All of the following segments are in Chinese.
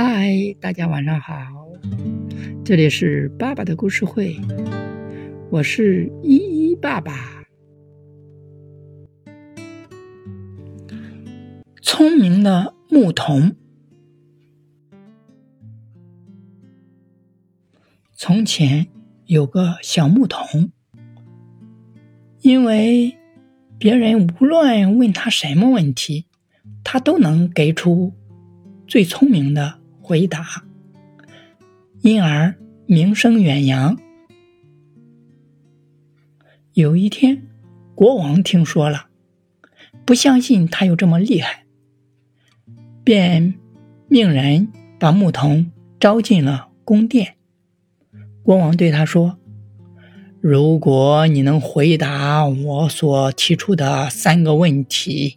嗨，大家晚上好，这里是爸爸的故事会，我是依依爸爸。聪明的牧童。从前有个小牧童，因为别人无论问他什么问题，他都能给出。最聪明的回答，因而名声远扬。有一天，国王听说了，不相信他有这么厉害，便命人把牧童招进了宫殿。国王对他说：“如果你能回答我所提出的三个问题，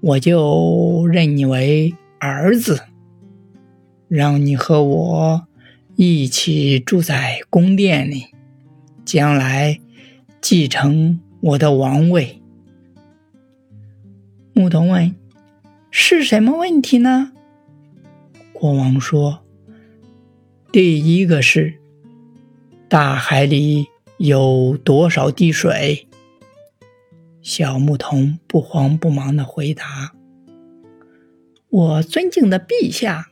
我就认你为。”儿子，让你和我一起住在宫殿里，将来继承我的王位。牧童问：“是什么问题呢？”国王说：“第一个是大海里有多少滴水？”小牧童不慌不忙的回答。我尊敬的陛下，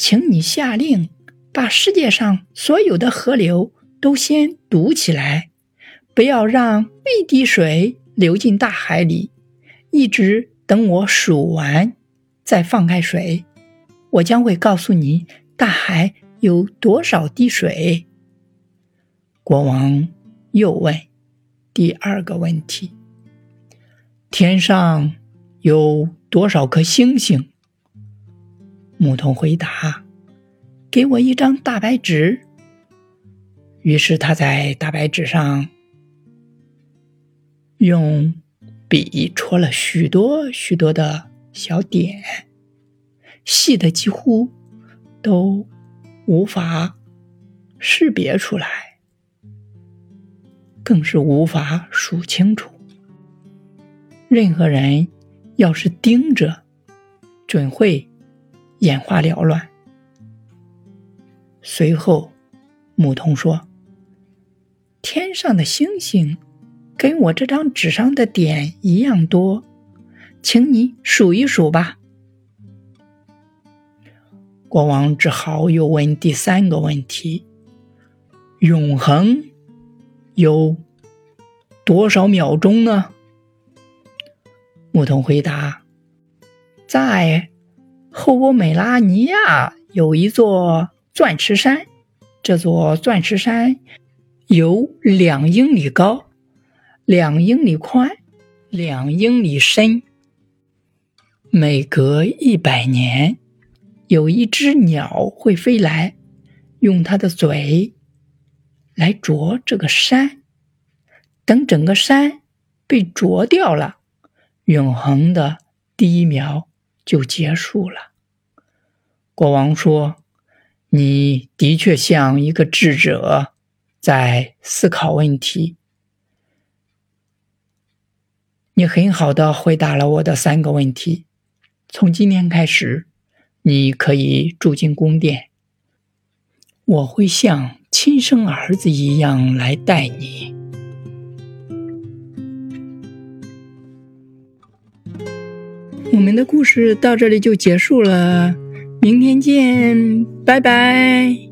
请你下令把世界上所有的河流都先堵起来，不要让一滴水流进大海里，一直等我数完再放开水。我将会告诉你大海有多少滴水。国王又问第二个问题：天上有多少颗星星？牧童回答：“给我一张大白纸。”于是他在大白纸上用笔戳了许多许多的小点，细的几乎都无法识别出来，更是无法数清楚。任何人要是盯着，准会。眼花缭乱。随后，牧童说：“天上的星星跟我这张纸上的点一样多，请你数一数吧。”国王只好又问第三个问题：“永恒有多少秒钟呢？”牧童回答：“在。”后波美拉尼亚有一座钻石山，这座钻石山有两英里高，两英里宽，两英里深。每隔一百年，有一只鸟会飞来，用它的嘴来啄这个山。等整个山被啄掉了，永恒的第一秒。就结束了。国王说：“你的确像一个智者，在思考问题。你很好的回答了我的三个问题。从今天开始，你可以住进宫殿。我会像亲生儿子一样来待你。”我们的故事到这里就结束了，明天见，拜拜。